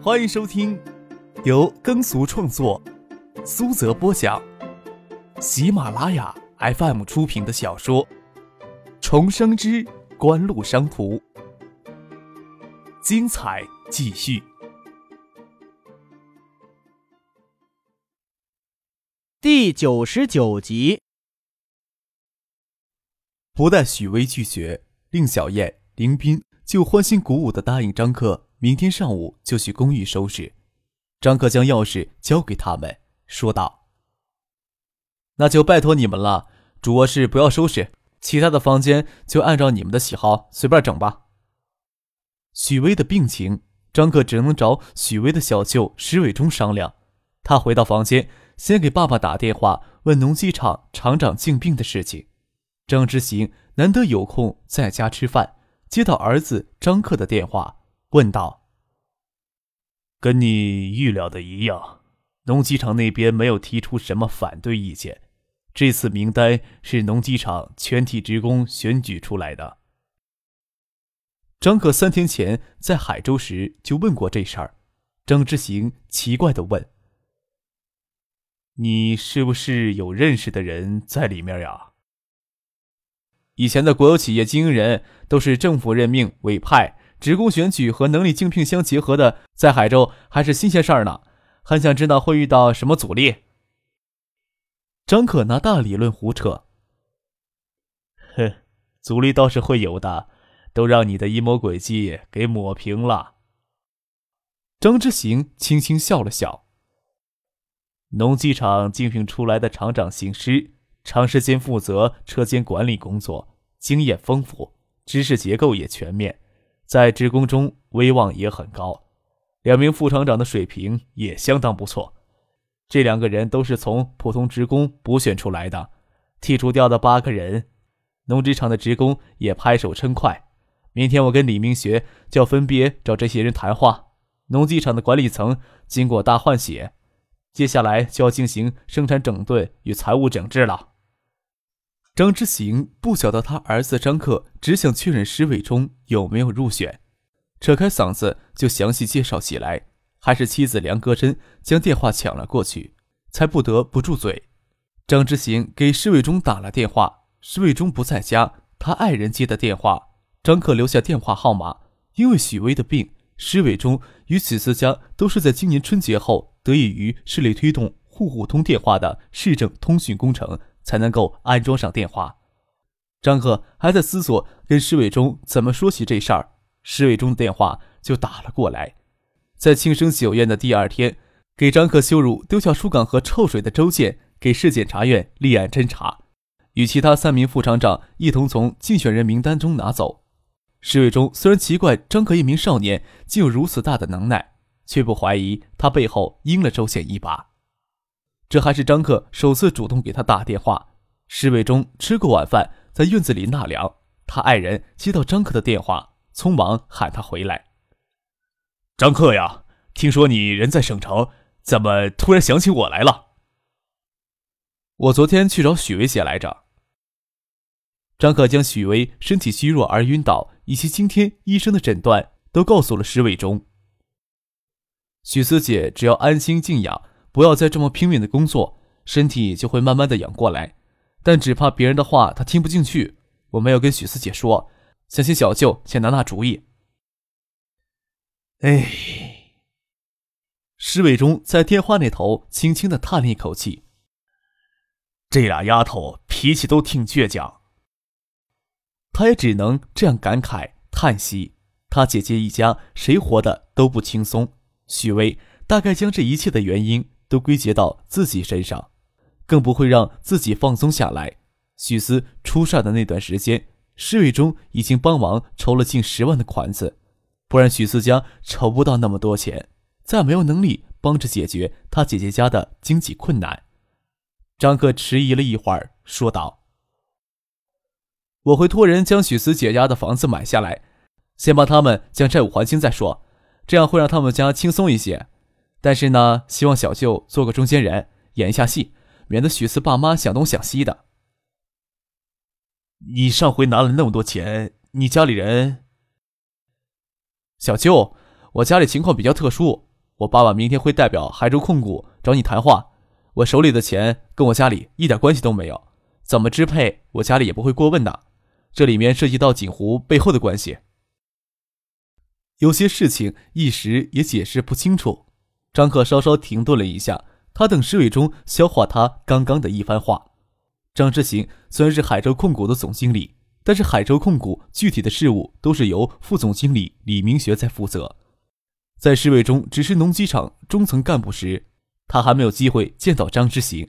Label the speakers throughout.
Speaker 1: 欢迎收听由耕俗创作、苏泽播讲、喜马拉雅 FM 出品的小说《重生之官路商途》，精彩继续，
Speaker 2: 第九十九集。
Speaker 1: 不待许巍拒绝，令小燕、林斌就欢欣鼓舞的答应张克。明天上午就去公寓收拾。张克将钥匙交给他们，说道：“那就拜托你们了，主卧室不要收拾，其他的房间就按照你们的喜好随便整吧。”许巍的病情，张克只能找许巍的小舅石伟忠商量。他回到房间，先给爸爸打电话问农机厂厂长静病的事情。张之行难得有空在家吃饭，接到儿子张克的电话。问道：“
Speaker 3: 跟你预料的一样，农机厂那边没有提出什么反对意见。这次名单是农机厂全体职工选举出来的。”
Speaker 1: 张可三天前在海州时就问过这事儿。张之行奇怪的问：“
Speaker 3: 你是不是有认识的人在里面呀？”
Speaker 1: 以前的国有企业经营人都是政府任命委派。职工选举和能力竞聘相结合的，在海州还是新鲜事儿呢，很想知道会遇到什么阻力。张可拿大理论胡扯，
Speaker 3: 哼，阻力倒是会有的，都让你的阴谋诡计给抹平了。
Speaker 1: 张之行轻轻笑了笑。
Speaker 3: 农机厂竞聘出来的厂长姓施，长时间负责车间管理工作，经验丰富，知识结构也全面。在职工中威望也很高，两名副厂长的水平也相当不错。这两个人都是从普通职工补选出来的，剔除掉的八个人，农机厂的职工也拍手称快。明天我跟李明学就要分别找这些人谈话。农机厂的管理层经过大换血，接下来就要进行生产整顿与财务整治了。
Speaker 1: 张之行不晓得他儿子张克只想确认石伟忠有没有入选，扯开嗓子就详细介绍起来。还是妻子梁歌珍将电话抢了过去，才不得不住嘴。张之行给石伟忠打了电话，石伟忠不在家，他爱人接的电话。张克留下电话号码，因为许巍的病，石伟忠与许思佳都是在今年春节后得益于市里推动户户通电话的市政通讯工程。才能够安装上电话。张克还在思索跟施伟忠怎么说起这事儿，施伟忠的电话就打了过来。在庆生酒宴的第二天，给张克羞辱丢下书岗和臭水的周建给市检察院立案侦查，与其他三名副厂长一同从竞选人名单中拿走。施伟忠虽然奇怪张克一名少年竟有如此大的能耐，却不怀疑他背后阴了周宪一把。这还是张克首次主动给他打电话。施伟忠吃过晚饭，在院子里纳凉。他爱人接到张克的电话，匆忙喊他回来。
Speaker 3: 张克呀，听说你人在省城，怎么突然想起我来了？
Speaker 1: 我昨天去找许巍姐来着。张克将许巍身体虚弱而晕倒，以及今天医生的诊断都告诉了施伟忠。许思姐只要安心静养。不要再这么拼命的工作，身体就会慢慢的养过来。但只怕别人的话他听不进去。我没有跟许四姐说，想请小舅先拿拿主意。
Speaker 3: 哎，
Speaker 1: 石伟忠在电话那头轻轻的叹了一口气。
Speaker 3: 这俩丫头脾气都挺倔强。
Speaker 1: 他也只能这样感慨叹息。他姐姐一家谁活的都不轻松。许巍大概将这一切的原因。都归结到自己身上，更不会让自己放松下来。许思出事的那段时间，施伟忠已经帮忙筹了近十万的款子，不然许思家筹不到那么多钱，再没有能力帮着解决他姐姐家的经济困难。张克迟疑了一会儿，说道：“我会托人将许思姐家的房子买下来，先帮他们将债务还清再说，这样会让他们家轻松一些。”但是呢，希望小舅做个中间人，演一下戏，免得许四爸妈想东想西的。
Speaker 3: 你上回拿了那么多钱，你家里人？
Speaker 1: 小舅，我家里情况比较特殊，我爸爸明天会代表海州控股找你谈话。我手里的钱跟我家里一点关系都没有，怎么支配我家里也不会过问的。这里面涉及到锦湖背后的关系，有些事情一时也解释不清楚。张克稍稍停顿了一下，他等施伟忠消化他刚刚的一番话。张之行虽然是海州控股的总经理，但是海州控股具体的事务都是由副总经理李明学在负责。在施伟忠只是农机厂中层干部时，他还没有机会见到张之行。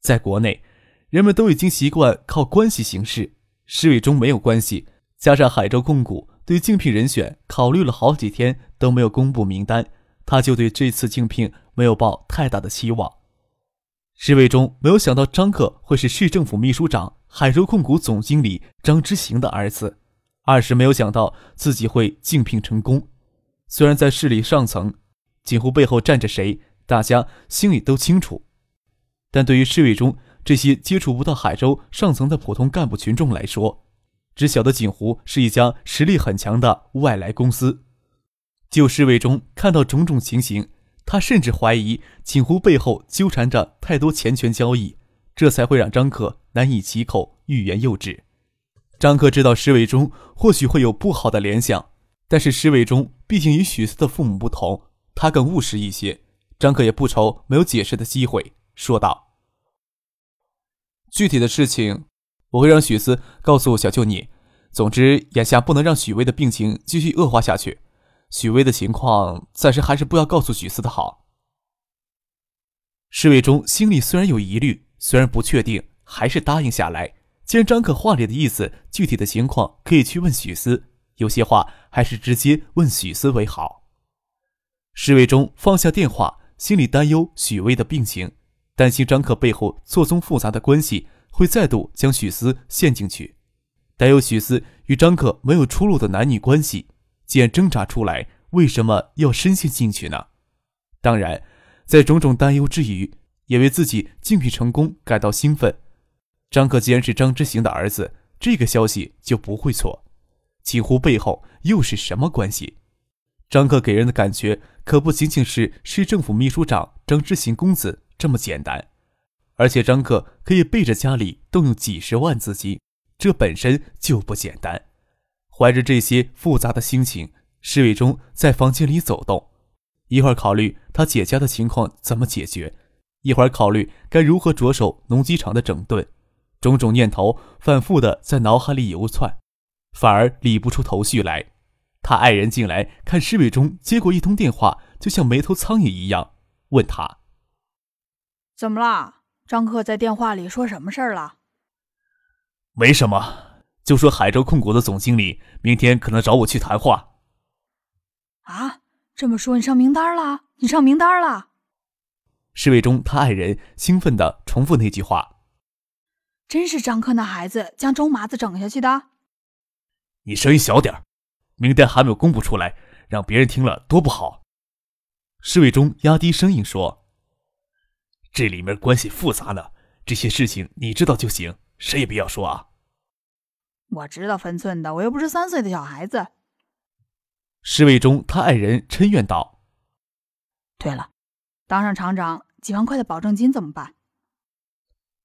Speaker 1: 在国内，人们都已经习惯靠关系行事。施伟忠没有关系，加上海州控股对竞聘人选考虑了好几天都没有公布名单，他就对这次竞聘没有抱太大的期望。施伟忠没有想到张克会是市政府秘书长、海州控股总经理张之行的儿子，二是没有想到自己会竞聘成功。虽然在市里上层，锦湖背后站着谁，大家心里都清楚，但对于施伟忠这些接触不到海州上层的普通干部群众来说，只晓得锦湖是一家实力很强的外来公司。就施伟忠看到种种情形。他甚至怀疑锦湖背后纠缠着太多钱权交易，这才会让张克难以启口欲言又止。张克知道施伟忠或许会有不好的联想，但是施伟忠毕竟与许思的父母不同，他更务实一些。张克也不愁没有解释的机会，说道：“具体的事情，我会让许思告诉小舅你。总之，眼下不能让许巍的病情继续恶化下去。”许巍的情况暂时还是不要告诉许思的好。侍卫忠心里虽然有疑虑，虽然不确定，还是答应下来。既然张可话里的意思，具体的情况可以去问许思，有些话还是直接问许思为好。侍卫忠放下电话，心里担忧许巍的病情，担心张可背后错综复杂的关系会再度将许思陷进去，担忧许思与张可没有出路的男女关系。既然挣扎出来，为什么要深陷进去呢？当然，在种种担忧之余，也为自己竞聘成功感到兴奋。张克既然是张之行的儿子，这个消息就不会错。几乎背后又是什么关系？张克给人的感觉可不仅仅是市政府秘书长张之行公子这么简单，而且张克可以背着家里动用几十万资金，这本身就不简单。怀着这些复杂的心情，施伟忠在房间里走动，一会儿考虑他姐家的情况怎么解决，一会儿考虑该如何着手农机厂的整顿，种种念头反复的在脑海里游窜，反而理不出头绪来。他爱人进来看施伟忠接过一通电话，就像没头苍蝇一样，问他：“
Speaker 4: 怎么了？张克在电话里说什么事儿了？”“
Speaker 3: 没什么。”就说海州控股的总经理明天可能找我去谈话。
Speaker 4: 啊，这么说你上名单了？你上名单了？
Speaker 1: 侍卫中他爱人兴奋的重复那句话。
Speaker 4: 真是张克那孩子将周麻子整下去的？
Speaker 3: 你声音小点名单还没有公布出来，让别人听了多不好。侍卫中压低声音说：“这里面关系复杂呢，这些事情你知道就行，谁也不要说啊。”
Speaker 4: 我知道分寸的，我又不是三岁的小孩子。
Speaker 1: 侍卫中，他爱人嗔怨道：“
Speaker 4: 对了，当上厂长几万块的保证金怎么办？”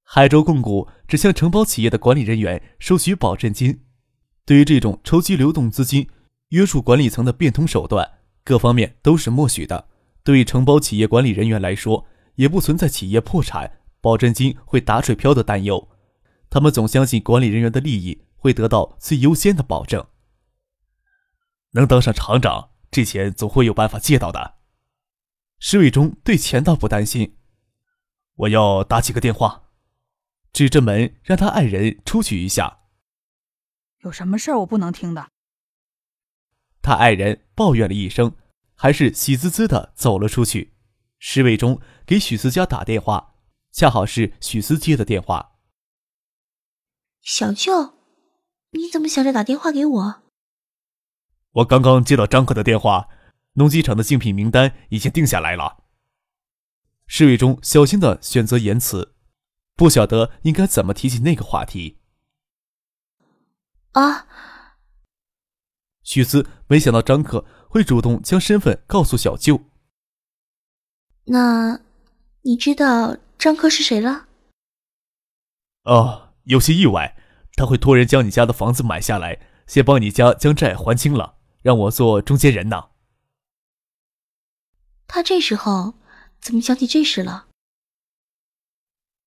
Speaker 1: 海州控股只向承包企业的管理人员收取保证金。对于这种筹集流动资金、约束管理层的变通手段，各方面都是默许的。对于承包企业管理人员来说，也不存在企业破产、保证金会打水漂的担忧。他们总相信管理人员的利益。会得到最优先的保证。
Speaker 3: 能当上厂长，这钱总会有办法借到的。
Speaker 1: 石伟忠对钱倒不担心。
Speaker 3: 我要打几个电话，
Speaker 1: 指着门让他爱人出去一下。
Speaker 4: 有什么事我不能听的？
Speaker 1: 他爱人抱怨了一声，还是喜滋滋的走了出去。石伟忠给许思佳打电话，恰好是许思接的电话。
Speaker 5: 小舅。你怎么想着打电话给我？
Speaker 3: 我刚刚接到张克的电话，农机厂的竞品名单已经定下来了。
Speaker 1: 侍卫中小心的选择言辞，不晓得应该怎么提起那个话题。
Speaker 5: 啊！
Speaker 1: 许思没想到张克会主动将身份告诉小舅。
Speaker 5: 那你知道张克是谁了？
Speaker 3: 哦，有些意外，他会托人将你家的房子买下来，先帮你家将债还清了，让我做中间人呢。
Speaker 5: 他这时候怎么想起这事了？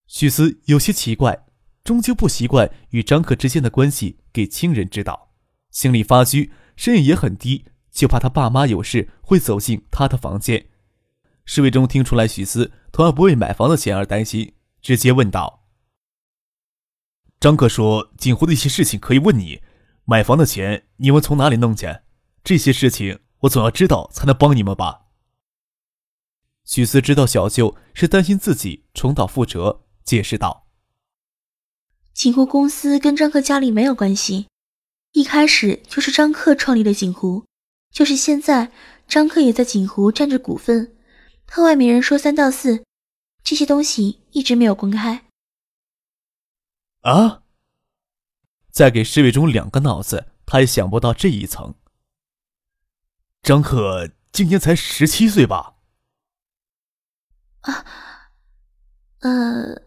Speaker 1: 许思有些奇怪，终究不习惯与张克之间的关系给亲人知道，心里发虚，声音也很低，就怕他爸妈有事会走进他的房间。侍卫中听出来许思同样不为买房的钱而担心，直接问道：“
Speaker 3: 张克说锦湖的一些事情可以问你，买房的钱你们从哪里弄去？这些事情我总要知道才能帮你们吧。”
Speaker 1: 许思知道小舅是担心自己重蹈覆辙，解释道：“
Speaker 5: 锦湖公司跟张克家里没有关系，一开始就是张克创立的锦湖，就是现在张克也在锦湖占着股份。”和外面人说三道四，这些东西一直没有公开。
Speaker 3: 啊！
Speaker 1: 再给侍卫中两个脑子，他也想不到这一层。
Speaker 3: 张克今年才十七岁吧？
Speaker 5: 啊，呃。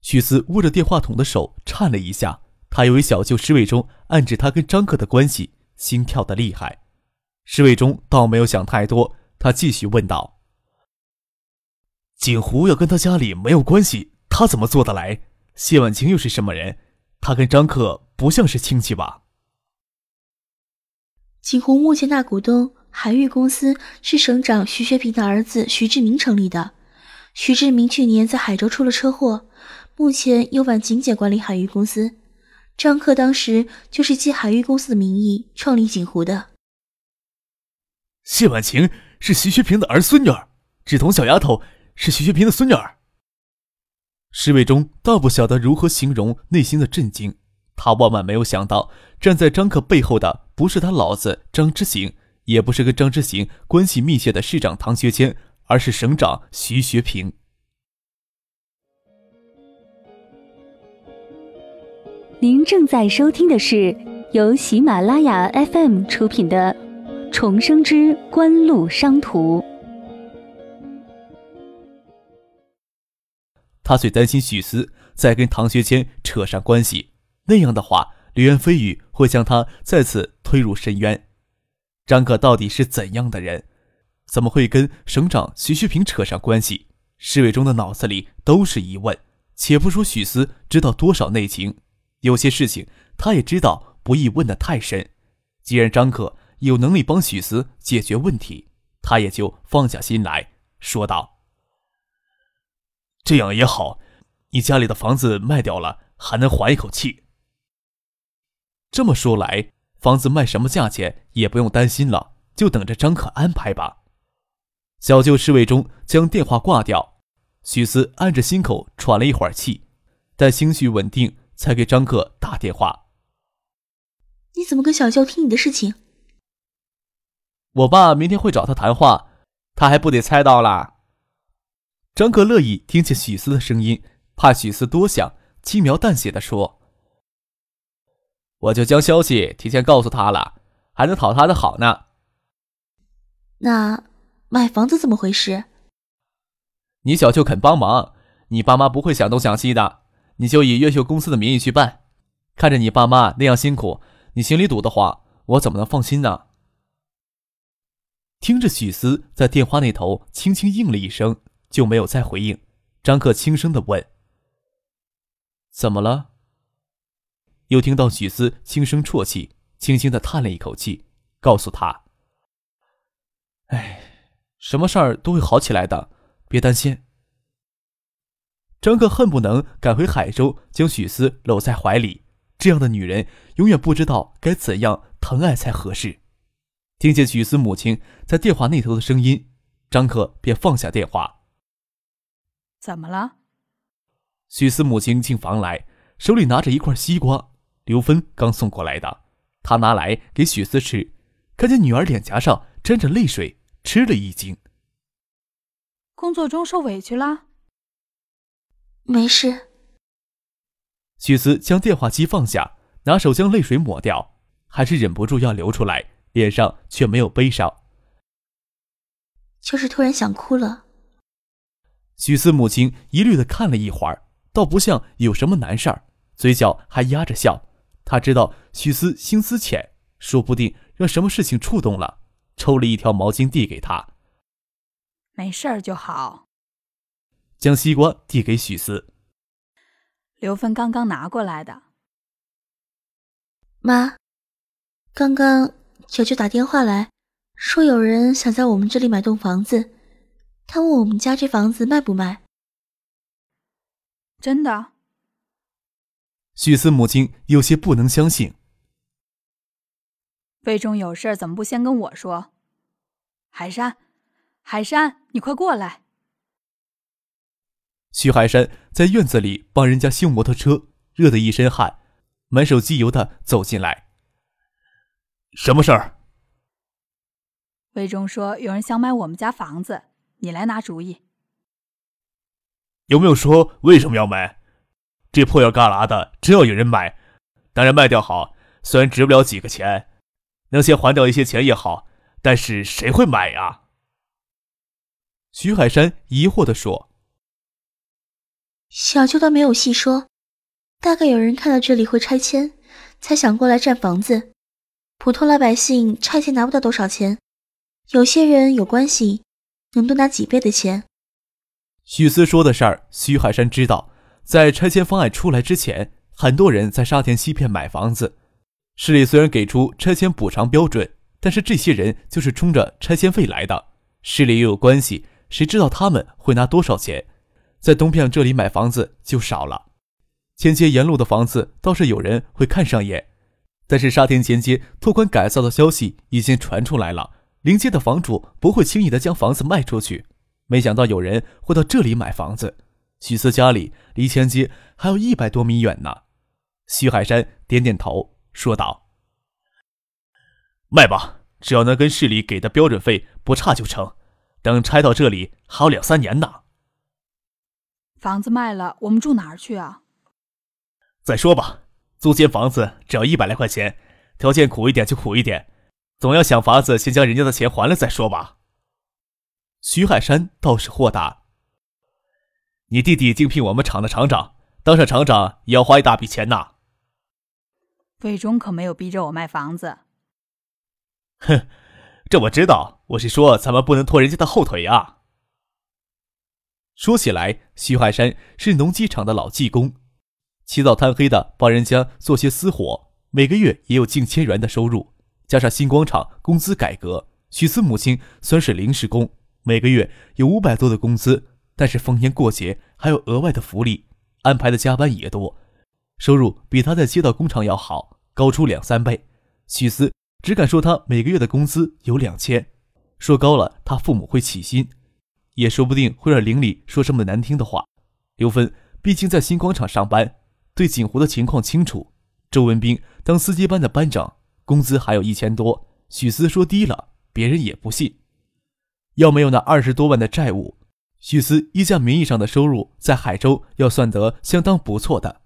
Speaker 1: 许思握着电话筒的手颤了一下，他以为小舅侍卫中暗指他跟张克的关系，心跳的厉害。侍卫中倒没有想太多。他继续问道：“
Speaker 3: 锦湖要跟他家里没有关系，他怎么做得来？谢婉清又是什么人？他跟张克不像是亲戚吧？”
Speaker 5: 景湖目前大股东海域公司是省长徐学平的儿子徐志明成立的。徐志明去年在海州出了车祸，目前由婉晴姐管理海域公司。张克当时就是借海域公司的名义创立景湖的。
Speaker 3: 谢婉晴。是徐学平的儿孙女儿，志同小丫头是徐学平的孙女儿。
Speaker 1: 侍卫中倒不晓得如何形容内心的震惊，他万万没有想到，站在张克背后的不是他老子张之行，也不是跟张之行关系密切的市长唐学谦，而是省长徐学平。
Speaker 6: 您正在收听的是由喜马拉雅 FM 出品的。重生之官路商途。
Speaker 1: 他最担心许思再跟唐学谦扯上关系，那样的话，流言蜚语会将他再次推入深渊。张克到底是怎样的人？怎么会跟省长徐学平扯上关系？侍卫中的脑子里都是疑问。且不说许思知道多少内情，有些事情他也知道，不宜问得太深。既然张克。有能力帮许思解决问题，他也就放下心来说道：“
Speaker 3: 这样也好，你家里的房子卖掉了，还能缓一口气。
Speaker 1: 这么说来，房子卖什么价钱也不用担心了，就等着张可安排吧。”小舅侍卫中将电话挂掉，许思按着心口喘了一会儿气，待情绪稳定，才给张克打电话：“
Speaker 5: 你怎么跟小舅提你的事情？”
Speaker 1: 我爸明天会找他谈话，他还不得猜到啦。张克乐意听见许思的声音，怕许思多想，轻描淡写的说：“我就将消息提前告诉他了，还能讨他的好呢。”
Speaker 5: 那买房子怎么回事？
Speaker 1: 你小舅肯帮忙，你爸妈不会想东想西的，你就以越秀公司的名义去办。看着你爸妈那样辛苦，你心里堵得慌，我怎么能放心呢？听着，许思在电话那头轻轻应了一声，就没有再回应。张克轻声的问：“怎么了？”又听到许思轻声啜泣，轻轻的叹了一口气，告诉他：“哎，什么事儿都会好起来的，别担心。”张克恨不能赶回海州，将许思搂在怀里。这样的女人，永远不知道该怎样疼爱才合适。听见许思母亲在电话那头的声音，张克便放下电话。
Speaker 4: 怎么了？
Speaker 1: 许思母亲进房来，手里拿着一块西瓜，刘芬刚送过来的。她拿来给许思吃，看见女儿脸颊上沾着泪水，吃了一惊。
Speaker 4: 工作中受委屈了？
Speaker 5: 没事。
Speaker 1: 许思将电话机放下，拿手将泪水抹掉，还是忍不住要流出来。脸上却没有悲伤。
Speaker 5: 就是突然想哭了。
Speaker 1: 许思母亲疑虑的看了一会儿，倒不像有什么难事儿，嘴角还压着笑。他知道许思心思浅，说不定让什么事情触动了，抽了一条毛巾递给他。
Speaker 4: 没事儿就好。
Speaker 1: 将西瓜递给许思。
Speaker 4: 刘芬刚刚拿过来的。
Speaker 5: 妈，刚刚小舅打电话来说，有人想在我们这里买栋房子，他问我们家这房子卖不卖。
Speaker 4: 真的？
Speaker 1: 许思母亲有些不能相信。
Speaker 4: 魏忠有事怎么不先跟我说？海山，海山，你快过来。
Speaker 1: 徐海山在院子里帮人家修摩托车，热得一身汗，满手机油的走进来。
Speaker 3: 什么事儿？
Speaker 4: 魏忠说有人想买我们家房子，你来拿主意。
Speaker 3: 有没有说为什么要买？这破药旮旯的，真要有人买，当然卖掉好。虽然值不了几个钱，能先还掉一些钱也好，但是谁会买呀？
Speaker 1: 徐海山疑惑地说：“
Speaker 5: 小舅倒没有细说，大概有人看到这里会拆迁，才想过来占房子。普通老百姓拆迁拿不到多少钱，有些人有关系，能多拿几倍的钱。”
Speaker 1: 许思说的事儿，徐海山知道。在拆迁方案出来之前，很多人在沙田西片买房子。市里虽然给出拆迁补偿标准，但是这些人就是冲着拆迁费来的。市里又有关系，谁知道他们会拿多少钱？在东片这里买房子就少了。前街沿路的房子倒是有人会看上眼，但是沙田前街拓宽改造的消息已经传出来了，临街的房主不会轻易的将房子卖出去。没想到有人会到这里买房子。许思家里离前街还有一百多米远呢。徐海山点点头，说道：“
Speaker 3: 卖吧，只要能跟市里给的标准费不差就成。等拆到这里还有两三年呢。”
Speaker 4: 房子卖了，我们住哪儿去啊？
Speaker 3: 再说吧，租间房子只要一百来块钱，条件苦一点就苦一点，总要想法子先将人家的钱还了再说吧。
Speaker 1: 徐海山倒是豁达。
Speaker 3: 你弟弟竞聘我们厂的厂长，当上厂长也要花一大笔钱呐。
Speaker 4: 魏忠可没有逼着我卖房子。
Speaker 3: 哼，这我知道，我是说咱们不能拖人家的后腿啊。
Speaker 1: 说起来，徐海山是农机厂的老技工，起早贪黑的帮人家做些私活，每个月也有近千元的收入。加上新光厂工资改革，许思母亲算是临时工，每个月有五百多的工资。但是逢年过节还有额外的福利，安排的加班也多，收入比他在街道工厂要好，高出两三倍。许思只敢说他每个月的工资有两千，说高了他父母会起心，也说不定会让邻里说什么难听的话。刘芬毕竟在新广场上班，对锦湖的情况清楚。周文斌当司机班的班长，工资还有一千多。许思说低了，别人也不信。要没有那二十多万的债务。许思一家名义上的收入在海州要算得相当不错的。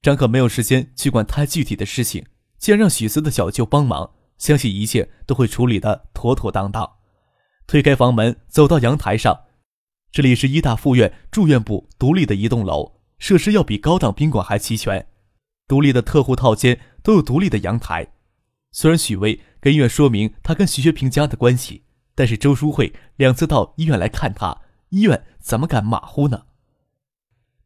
Speaker 1: 张可没有时间去管太具体的事情，既然让许思的小舅帮忙，相信一切都会处理的妥妥当当。推开房门，走到阳台上，这里是医大附院住院部独立的一栋楼，设施要比高档宾馆还齐全，独立的特护套间都有独立的阳台。虽然许巍跟医院说明他跟徐学平家的关系，但是周淑慧两次到医院来看他。医院怎么敢马虎呢？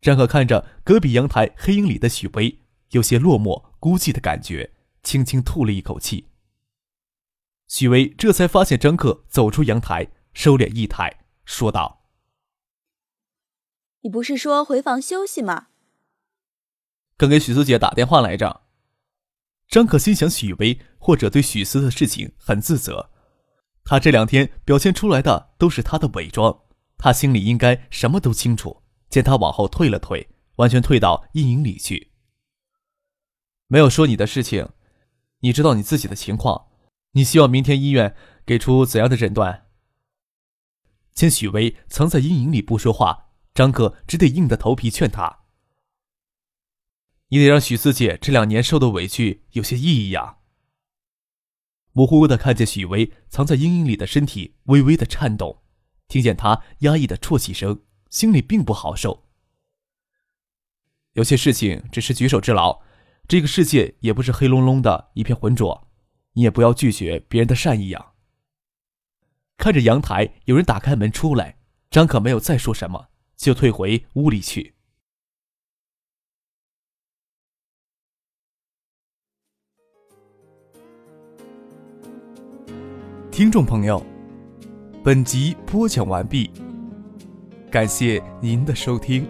Speaker 1: 张可看着隔壁阳台黑影里的许巍，有些落寞孤寂的感觉，轻轻吐了一口气。许巍这才发现张克走出阳台，收敛仪态，说道：“
Speaker 7: 你不是说回房休息吗？”
Speaker 1: 刚给许思姐打电话来着。张可心想，许巍或者对许思的事情很自责，他这两天表现出来的都是他的伪装。他心里应该什么都清楚，见他往后退了退，完全退到阴影里去。没有说你的事情，你知道你自己的情况，你希望明天医院给出怎样的诊断？见许巍藏在阴影里不说话，张克只得硬着头皮劝他：“你得让许四姐这两年受的委屈有些意义呀。”模糊糊的看见许巍藏在阴影里的身体微微的颤动，听见他压抑的啜泣声，心里并不好受。有些事情只是举手之劳，这个世界也不是黑隆隆的一片浑浊，你也不要拒绝别人的善意呀。看着阳台有人打开门出来，张可没有再说什么，就退回屋里去。听众朋友，本集播讲完毕，感谢您的收听。